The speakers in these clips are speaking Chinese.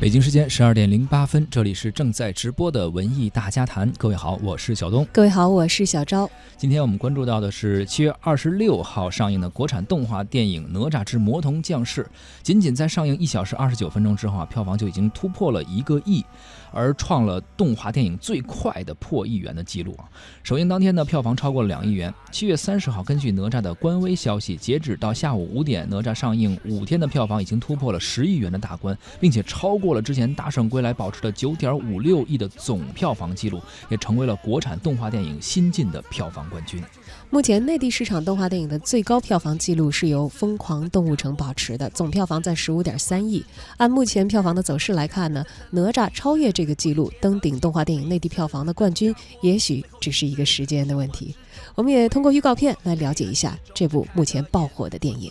北京时间十二点零八分，这里是正在直播的文艺大家谈。各位好，我是小东。各位好，我是小昭。今天我们关注到的是七月二十六号上映的国产动画电影《哪吒之魔童降世》，仅仅在上映一小时二十九分钟之后啊，票房就已经突破了一个亿。而创了动画电影最快的破亿元的记录啊！首映当天呢，票房超过了两亿元。七月三十号，根据哪吒的官微消息，截止到下午五点，哪吒上映五天的票房已经突破了十亿元的大关，并且超过了之前《大圣归来》保持的九点五六亿的总票房记录，也成为了国产动画电影新晋的票房冠军。目前内地市场动画电影的最高票房记录是由《疯狂动物城》保持的，总票房在十五点三亿。按目前票房的走势来看呢，哪吒超越这个记录，登顶动画电影内地票房的冠军，也许只是一个时间的问题。我们也通过预告片来了解一下这部目前爆火的电影。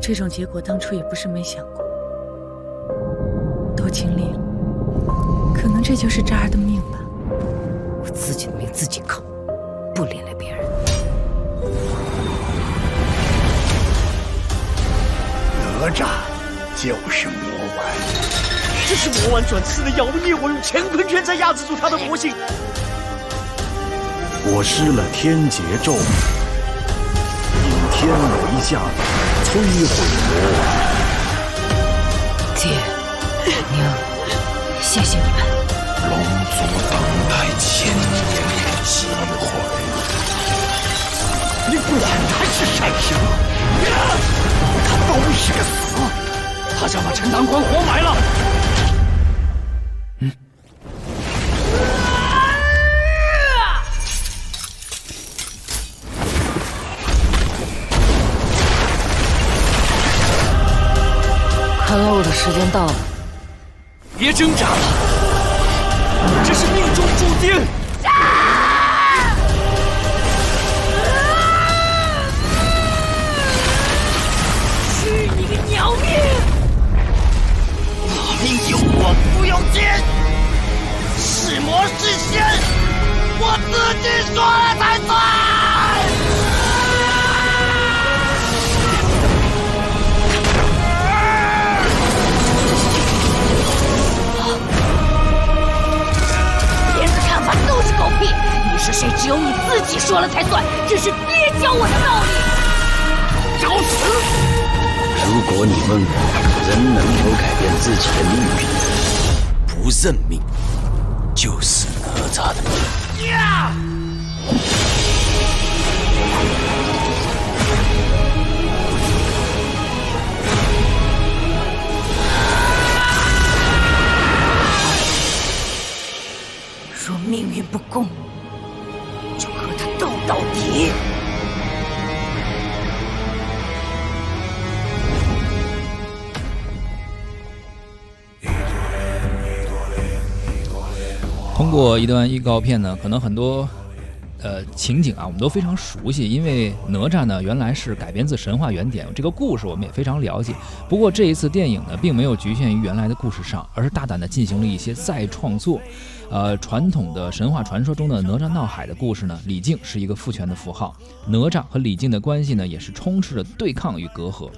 这种结果当初也不是没想过，都经历了，可能这就是这儿的命吧。我自己的命自己扛，不连累别人。哪吒就是魔丸，这是魔丸转世的妖孽，我用乾坤圈在压制住他的魔性。我施了天劫咒，引天为下，摧毁魔丸。姐娘，谢谢你们。龙族等待千年的机会，你管他是善神，他都是个死，他想把陈塘关活埋了。嗯。看来我的时间到了，别挣扎了。这是命中注定！不由天，是魔是仙，我自己说了才算。是谁？只有你自己说了才算。这是爹教我的道理。找死！如果你问我，人能否改变自己的命运？不认命，就是哪吒的命。若命运不公。过一段预告片呢，可能很多呃情景啊，我们都非常熟悉，因为哪吒呢原来是改编自神话原点，这个故事我们也非常了解。不过这一次电影呢，并没有局限于原来的故事上，而是大胆的进行了一些再创作。呃，传统的神话传说中的哪吒闹海的故事呢，李靖是一个父权的符号，哪吒和李靖的关系呢，也是充斥着对抗与隔阂。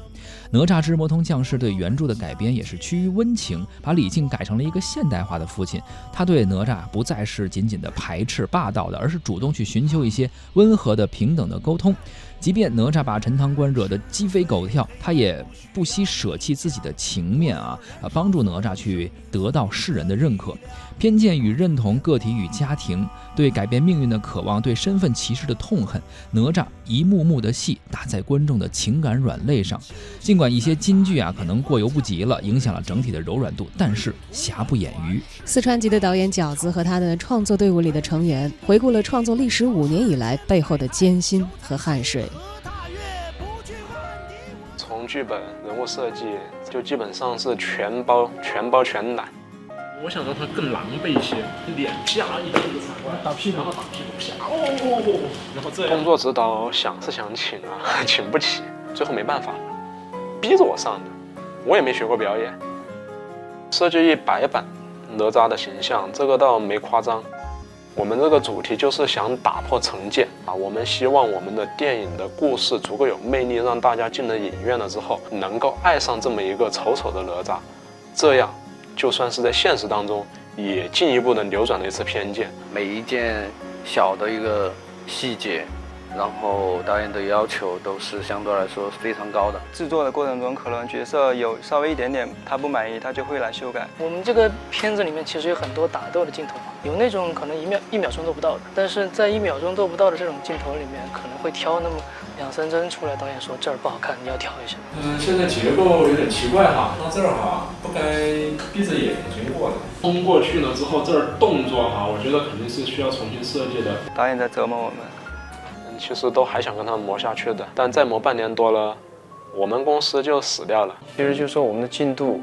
哪吒之魔童降世对原著的改编也是趋于温情，把李靖改成了一个现代化的父亲。他对哪吒不再是仅仅的排斥霸道的，而是主动去寻求一些温和的、平等的沟通。即便哪吒把陈塘关惹得鸡飞狗跳，他也不惜舍弃自己的情面啊，帮助哪吒去得到世人的认可。偏见与认同，个体与家庭，对改变命运的渴望，对身份歧视的痛恨，哪吒一幕幕的戏打在观众的情感软肋上。尽管一些金句啊可能过犹不及了，影响了整体的柔软度，但是瑕不掩瑜。四川籍的导演饺子和他的创作队伍里的成员，回顾了创作历时五年以来背后的艰辛和汗水。从剧本、人物设计，就基本上是全包、全包全揽。我想让他更狼狈一些，脸加一个反光，打屁股，然后打屁股啪。哦，然后这样工作指导想是想请啊，请不起，最后没办法，逼着我上的。我也没学过表演，设计一百版哪吒的形象，这个倒没夸张。我们这个主题就是想打破成见啊！我们希望我们的电影的故事足够有魅力，让大家进了影院了之后能够爱上这么一个丑丑的哪吒，这样就算是在现实当中也进一步的扭转了一次偏见。每一件小的一个细节。然后导演的要求都是相对来说非常高的。制作的过程中，可能角色有稍微一点点他不满意，他就会来修改。我们这个片子里面其实有很多打斗的镜头嘛，有那种可能一秒一秒钟做不到的，但是在一秒钟做不到的这种镜头里面，可能会挑那么两三帧出来。导演说这儿不好看，你要调一下。嗯，现在结构有点奇怪哈，到这儿哈不该闭着眼睛过的，冲过去了之后这儿动作哈，我觉得肯定是需要重新设计的。导演在折磨我们。嗯其实都还想跟他们磨下去的，但再磨半年多了，我们公司就死掉了。其实就说我们的进度，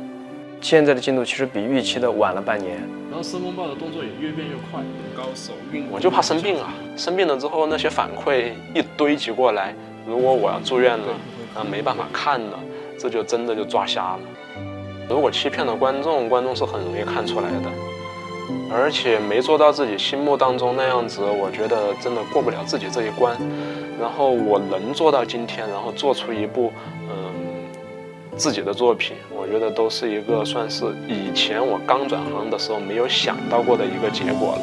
现在的进度其实比预期的晚了半年。然后申公豹的动作也越变越快，高手运。我就怕生病啊，生病了之后那些反馈一堆积过来，如果我要住院了，啊没办法看了，这就真的就抓瞎了。如果欺骗了观众，观众是很容易看出来的。而且没做到自己心目当中那样子，我觉得真的过不了自己这一关。然后我能做到今天，然后做出一部嗯自己的作品，我觉得都是一个算是以前我刚转行的时候没有想到过的一个结果了。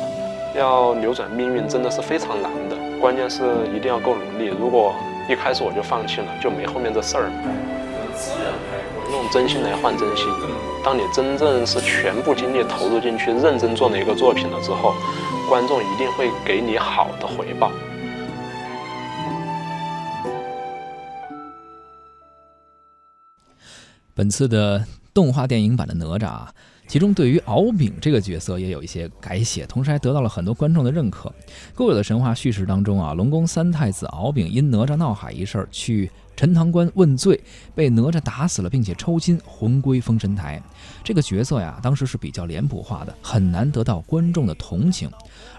要扭转命运真的是非常难的，关键是一定要够努力。如果一开始我就放弃了，就没后面这事儿。用真心来换真心。当你真正是全部精力投入进去、认真做了一个作品了之后，观众一定会给你好的回报。本次的动画电影版的哪吒啊，其中对于敖丙这个角色也有一些改写，同时还得到了很多观众的认可。固有的神话叙事当中啊，龙宫三太子敖丙因哪吒闹海一事去。陈塘关问罪，被哪吒打死了，并且抽筋，魂归封神台。这个角色呀，当时是比较脸谱化的，很难得到观众的同情。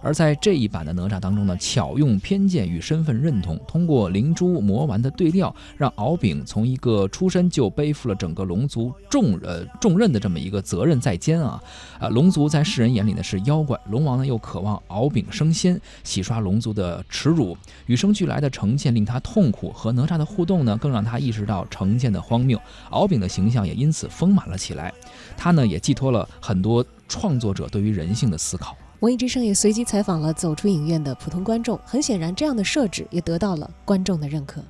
而在这一版的哪吒当中呢，巧用偏见与身份认同，通过灵珠魔丸的对调，让敖丙从一个出身就背负了整个龙族重呃重任的这么一个责任在肩啊啊！龙族在世人眼里呢是妖怪，龙王呢又渴望敖丙升仙，洗刷龙族的耻辱。与生俱来的成见令他痛苦，和哪吒的互动呢，更让他意识到成见的荒谬。敖丙的形象也因此丰满了起来。他呢也寄托了很多创作者对于人性的思考。文艺之声也随机采访了走出影院的普通观众，很显然，这样的设置也得到了观众的认可。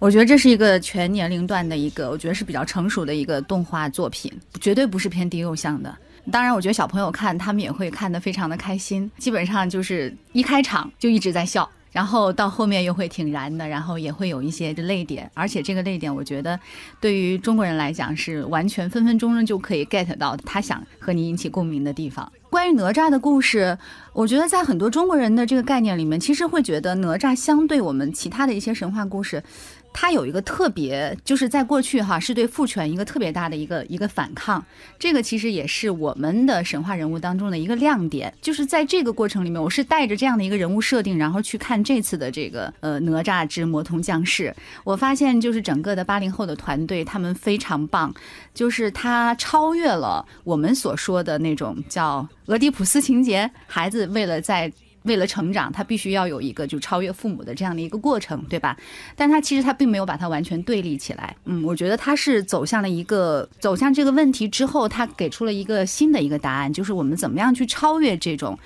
我觉得这是一个全年龄段的一个，我觉得是比较成熟的一个动画作品，绝对不是偏低幼向的。当然，我觉得小朋友看他们也会看得非常的开心，基本上就是一开场就一直在笑。然后到后面又会挺燃的，然后也会有一些泪点，而且这个泪点，我觉得对于中国人来讲是完全分分钟钟就可以 get 到他想和你引起共鸣的地方。关于哪吒的故事，我觉得在很多中国人的这个概念里面，其实会觉得哪吒相对我们其他的一些神话故事。他有一个特别，就是在过去哈，是对父权一个特别大的一个一个反抗。这个其实也是我们的神话人物当中的一个亮点。就是在这个过程里面，我是带着这样的一个人物设定，然后去看这次的这个呃哪吒之魔童降世。我发现就是整个的八零后的团队他们非常棒，就是他超越了我们所说的那种叫俄狄浦斯情节，孩子为了在。为了成长，他必须要有一个就超越父母的这样的一个过程，对吧？但他其实他并没有把它完全对立起来。嗯，我觉得他是走向了一个走向这个问题之后，他给出了一个新的一个答案，就是我们怎么样去超越这种，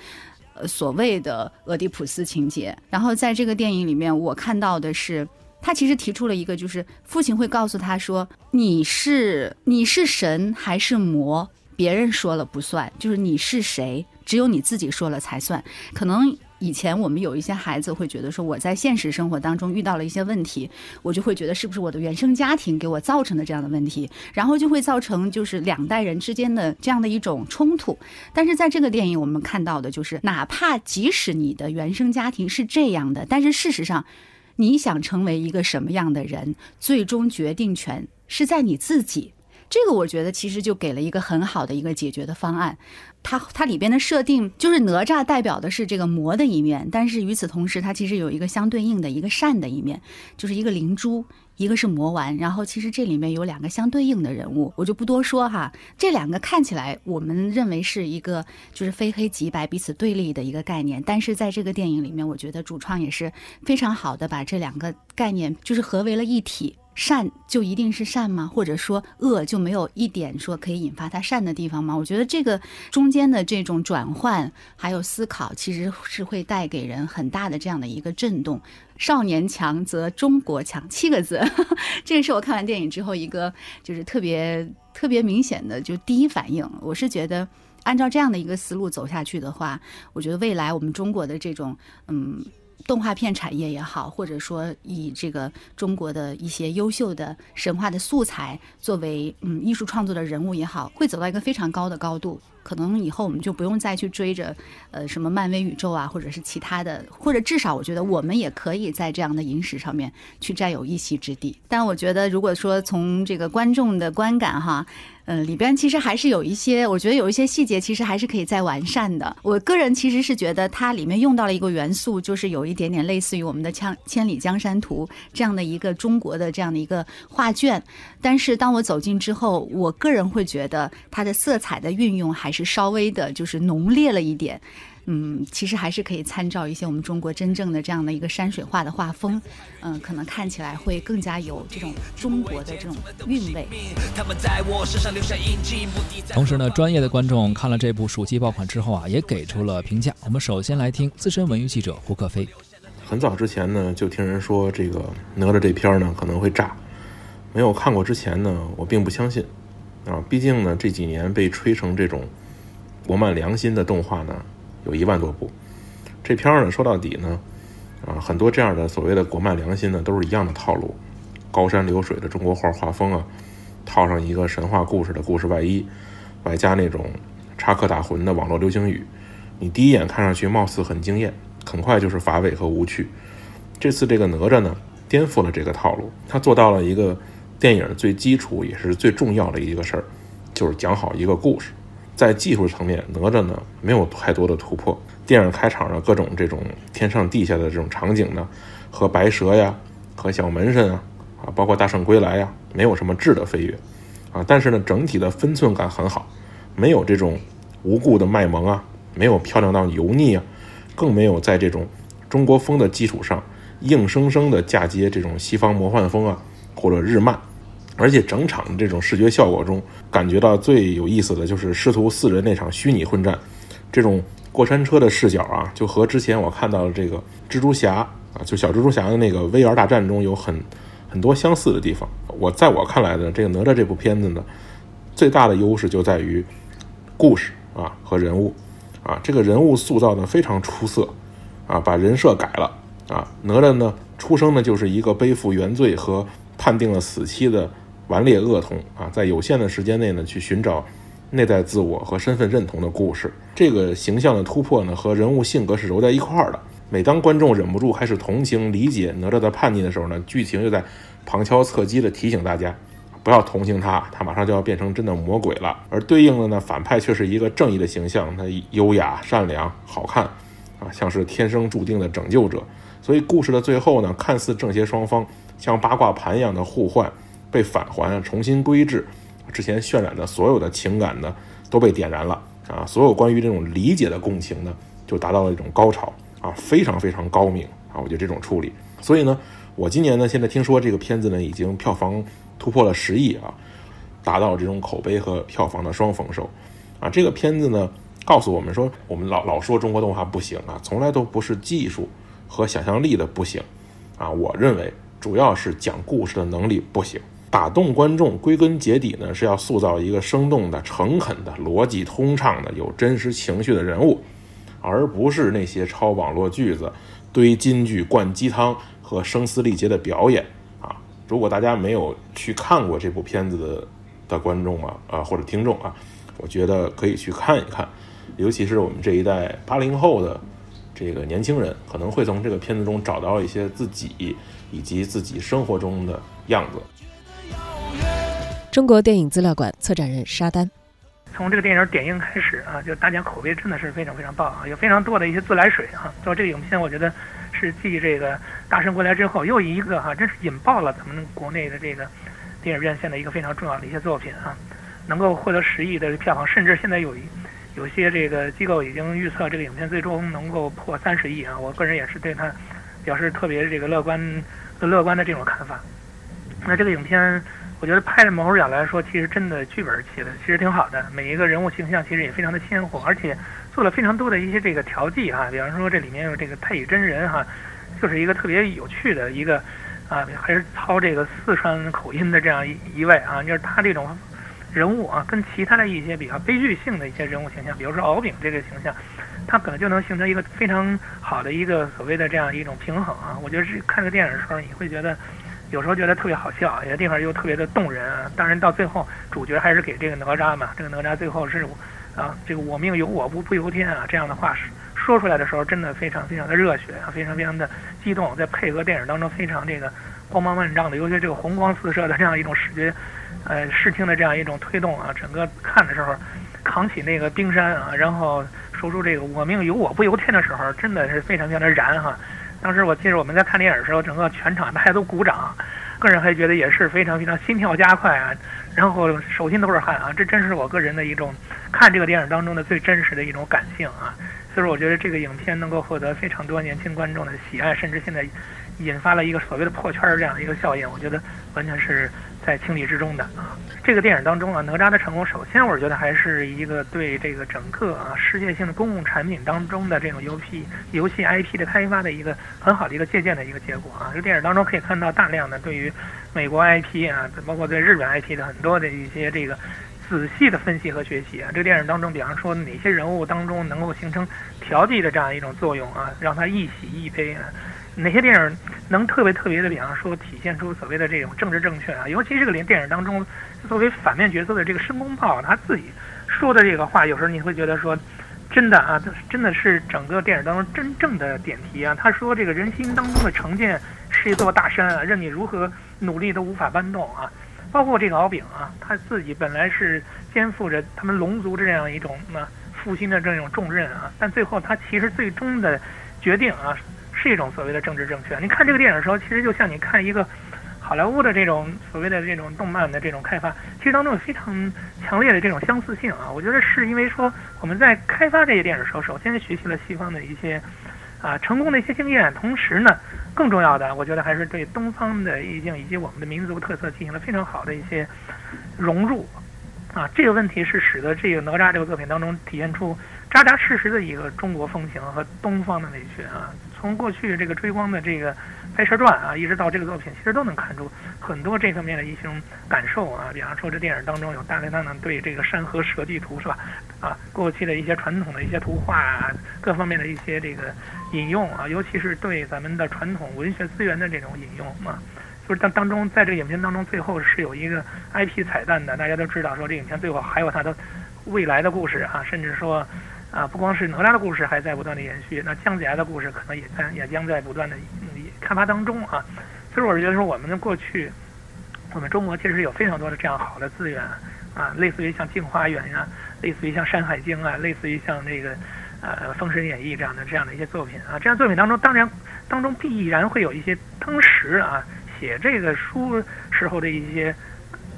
呃，所谓的俄狄浦斯情节。然后在这个电影里面，我看到的是，他其实提出了一个，就是父亲会告诉他说：“你是你是神还是魔？别人说了不算，就是你是谁。”只有你自己说了才算。可能以前我们有一些孩子会觉得说，我在现实生活当中遇到了一些问题，我就会觉得是不是我的原生家庭给我造成的这样的问题，然后就会造成就是两代人之间的这样的一种冲突。但是在这个电影我们看到的就是，哪怕即使你的原生家庭是这样的，但是事实上，你想成为一个什么样的人，最终决定权是在你自己。这个我觉得其实就给了一个很好的一个解决的方案。它它里边的设定就是哪吒代表的是这个魔的一面，但是与此同时，它其实有一个相对应的一个善的一面，就是一个灵珠，一个是魔丸。然后其实这里面有两个相对应的人物，我就不多说哈。这两个看起来我们认为是一个就是非黑即白、彼此对立的一个概念，但是在这个电影里面，我觉得主创也是非常好的把这两个概念就是合为了一体。善就一定是善吗？或者说恶就没有一点说可以引发他善的地方吗？我觉得这个中间的这种转换还有思考，其实是会带给人很大的这样的一个震动。少年强则中国强七个字，这个是我看完电影之后一个就是特别特别明显的就第一反应。我是觉得按照这样的一个思路走下去的话，我觉得未来我们中国的这种嗯。动画片产业也好，或者说以这个中国的一些优秀的神话的素材作为嗯艺术创作的人物也好，会走到一个非常高的高度。可能以后我们就不用再去追着，呃，什么漫威宇宙啊，或者是其他的，或者至少我觉得我们也可以在这样的影史上面去占有一席之地。但我觉得，如果说从这个观众的观感哈。嗯，里边其实还是有一些，我觉得有一些细节其实还是可以再完善的。我个人其实是觉得它里面用到了一个元素，就是有一点点类似于我们的《千千里江山图》这样的一个中国的这样的一个画卷。但是当我走进之后，我个人会觉得它的色彩的运用还是稍微的，就是浓烈了一点。嗯，其实还是可以参照一些我们中国真正的这样的一个山水画的画风，嗯，可能看起来会更加有这种中国的这种韵味。同时呢，专业的观众看了这部暑期爆款之后啊，也给出了评价。我们首先来听资深文娱记者胡克飞。很早之前呢，就听人说这个哪吒这片呢可能会炸，没有看过之前呢，我并不相信啊，毕竟呢这几年被吹成这种国漫良心的动画呢。有一万多部，这片儿呢说到底呢，啊，很多这样的所谓的国漫良心呢，都是一样的套路，高山流水的中国画画风啊，套上一个神话故事的故事外衣，外加那种插科打诨的网络流行语，你第一眼看上去貌似很惊艳，很快就是乏味和无趣。这次这个哪吒呢，颠覆了这个套路，他做到了一个电影最基础也是最重要的一个事儿，就是讲好一个故事。在技术层面，哪吒呢没有太多的突破。电影开场的各种这种天上地下的这种场景呢，和白蛇呀，和小门神啊，啊，包括大圣归来呀，没有什么质的飞跃，啊，但是呢，整体的分寸感很好，没有这种无故的卖萌啊，没有漂亮到油腻啊，更没有在这种中国风的基础上硬生生的嫁接这种西方魔幻风啊，或者日漫。而且整场这种视觉效果中，感觉到最有意思的就是师徒四人那场虚拟混战，这种过山车的视角啊，就和之前我看到的这个蜘蛛侠啊，就小蜘蛛侠的那个 VR 大战中有很很多相似的地方。我在我看来呢，这个哪吒这部片子呢，最大的优势就在于故事啊和人物啊，这个人物塑造的非常出色啊，把人设改了啊，哪吒呢出生呢就是一个背负原罪和判定了死期的。顽劣恶童啊，在有限的时间内呢，去寻找内在自我和身份认同的故事。这个形象的突破呢，和人物性格是揉在一块儿的。每当观众忍不住开始同情、理解哪吒的叛逆的时候呢，剧情又在旁敲侧击地提醒大家，不要同情他，他马上就要变成真的魔鬼了。而对应的呢，反派却是一个正义的形象，他优雅、善良、好看，啊，像是天生注定的拯救者。所以故事的最后呢，看似正邪双方像八卦盘一样的互换。被返还，重新归置，之前渲染的所有的情感呢，都被点燃了啊！所有关于这种理解的共情呢，就达到了一种高潮啊，非常非常高明啊！我觉得这种处理，所以呢，我今年呢，现在听说这个片子呢，已经票房突破了十亿啊，达到这种口碑和票房的双丰收啊！这个片子呢，告诉我们说，我们老老说中国动画不行啊，从来都不是技术和想象力的不行啊，我认为主要是讲故事的能力不行。打动观众，归根结底呢，是要塑造一个生动的、诚恳的、逻辑通畅的、有真实情绪的人物，而不是那些抄网络句子、堆金句、灌鸡汤和声嘶力竭的表演啊！如果大家没有去看过这部片子的的观众啊，啊或者听众啊，我觉得可以去看一看，尤其是我们这一代八零后的这个年轻人，可能会从这个片子中找到一些自己以及自己生活中的样子。中国电影资料馆策展人沙丹。从这个电影点映开始啊，就大家口碑真的是非常非常棒啊，有非常多的一些自来水啊。做这个影片，我觉得是继这个《大圣归来》之后又一个哈，真是引爆了咱们国内的这个电影院线的一个非常重要的一些作品啊，能够获得十亿的票房，甚至现在有一有些这个机构已经预测这个影片最终能够破三十亿啊。我个人也是对他表示特别这个乐观乐观的这种看法。那这个影片。我觉得拍的某种角度来说，其实真的剧本写的其实挺好的，每一个人物形象其实也非常的鲜活，而且做了非常多的一些这个调剂哈，比方说这里面有这个太乙真人哈，就是一个特别有趣的一个啊，还是操这个四川口音的这样一一位啊，就是他这种人物啊，跟其他的一些比较悲剧性的一些人物形象，比如说敖丙这个形象，他可能就能形成一个非常好的一个所谓的这样一种平衡啊。我觉得是看这个电影的时候，你会觉得。有时候觉得特别好笑，有些地方又特别的动人。当然到最后，主角还是给这个哪吒嘛。这个哪吒最后是，啊，这个我命由我不不由天啊，这样的话是说出来的时候，真的非常非常的热血啊，非常非常的激动。在配合电影当中非常这个光芒万丈的，尤其这个红光四射的这样一种视觉，呃，视听的这样一种推动啊，整个看的时候，扛起那个冰山啊，然后说出这个我命由我不由天的时候，真的是非常非常的燃哈。当时我记得我们在看电影的时候，整个全场大家都鼓掌，个人还觉得也是非常非常心跳加快啊，然后手心都是汗啊，这真是我个人的一种看这个电影当中的最真实的一种感性啊。所以说，我觉得这个影片能够获得非常多年轻观众的喜爱，甚至现在引发了一个所谓的破圈这样的一个效应，我觉得完全是。在情理之中的啊，这个电影当中啊，哪吒的成功，首先我觉得还是一个对这个整个啊世界性的公共产品当中的这种游戏游戏 IP 的开发的一个很好的一个借鉴的一个结果啊。这个电影当中可以看到大量的对于美国 IP 啊，包括对日本 IP 的很多的一些这个仔细的分析和学习啊。这个电影当中，比方说哪些人物当中能够形成调剂的这样一种作用啊，让他一喜一悲啊。哪些电影能特别特别的，比方说体现出所谓的这种政治正确啊？尤其这个连电影当中，作为反面角色的这个申公豹，他自己说的这个话，有时候你会觉得说，真的啊，真的是整个电影当中真正的点题啊。他说这个人心当中的成见是一座大山啊，任你如何努力都无法搬动啊。包括这个敖丙啊，他自己本来是肩负着他们龙族这样一种啊复兴的这种重任啊，但最后他其实最终的决定啊。是一种所谓的政治正确。你看这个电影的时候，其实就像你看一个好莱坞的这种所谓的这种动漫的这种开发，其实当中有非常强烈的这种相似性啊。我觉得是因为说我们在开发这些电影的时候，首先学习了西方的一些啊成功的一些经验，同时呢，更重要的，我觉得还是对东方的意境以及我们的民族特色进行了非常好的一些融入啊。这个问题是使得这个哪吒这个作品当中体现出扎扎实实的一个中国风情和东方的美学啊。从过去这个追光的这个《拍摄传》啊，一直到这个作品，其实都能看出很多这方面的一些感受啊。比方说，这电影当中有大量大量对这个山河蛇地图是吧？啊，过去的一些传统的一些图画啊，各方面的一些这个引用啊，尤其是对咱们的传统文学资源的这种引用啊，就是当当中，在这个影片当中，最后是有一个 IP 彩蛋的。大家都知道，说这影片最后还有它的未来的故事啊，甚至说。啊，不光是哪吒的故事还在不断的延续，那姜子牙的故事可能也在也将在不断的嗯开发当中啊。所以我是觉得说，我们的过去，我们中国其实有非常多的这样好的资源啊，类似于像《镜花缘》呀，类似于像《山海经》啊，类似于像那个呃《封神演义》这样的这样的一些作品啊。这样作品当中，当然当中必然会有一些当时啊写这个书时候的一些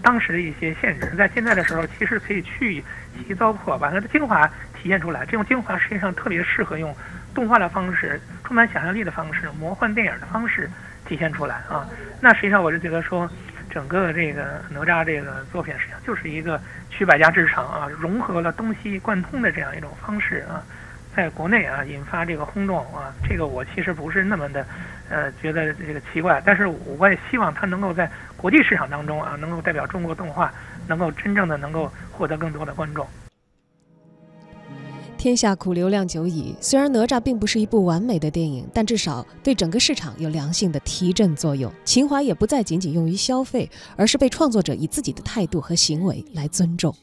当时的一些限制，在现在的时候其实可以去其糟粕，把它的精华。体现出来，这种精华实际上特别适合用动画的方式、充满想象力的方式、魔幻电影的方式体现出来啊。那实际上我就觉得说，整个这个哪吒这个作品实际上就是一个取百家之长啊，融合了东西贯通的这样一种方式啊，在国内啊引发这个轰动啊。这个我其实不是那么的呃觉得这个奇怪，但是我也希望它能够在国际市场当中啊，能够代表中国动画，能够真正的能够获得更多的观众。天下苦流量久矣，虽然哪吒并不是一部完美的电影，但至少对整个市场有良性的提振作用。情怀也不再仅仅用于消费，而是被创作者以自己的态度和行为来尊重。